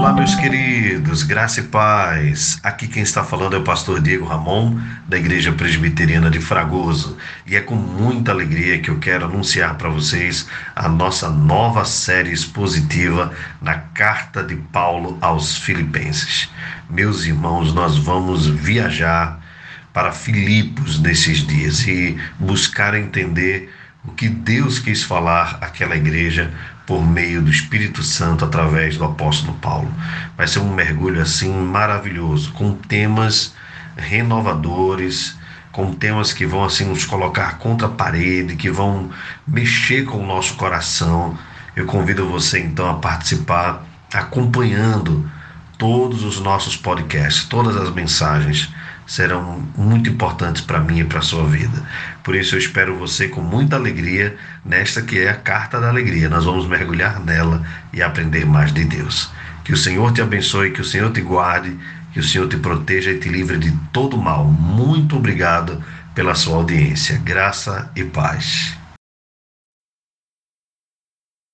Olá, meus queridos, graça e paz. Aqui quem está falando é o pastor Diego Ramon, da Igreja Presbiteriana de Fragoso. E é com muita alegria que eu quero anunciar para vocês a nossa nova série expositiva na Carta de Paulo aos Filipenses. Meus irmãos, nós vamos viajar para Filipos nesses dias e buscar entender o que Deus quis falar àquela igreja por meio do Espírito Santo através do apóstolo Paulo. Vai ser um mergulho assim maravilhoso, com temas renovadores, com temas que vão assim nos colocar contra a parede, que vão mexer com o nosso coração. Eu convido você então a participar acompanhando todos os nossos podcasts, todas as mensagens serão muito importantes para mim e para a sua vida. Por isso eu espero você com muita alegria nesta que é a carta da alegria. Nós vamos mergulhar nela e aprender mais de Deus. Que o Senhor te abençoe, que o Senhor te guarde, que o Senhor te proteja e te livre de todo mal. Muito obrigado pela sua audiência. Graça e paz.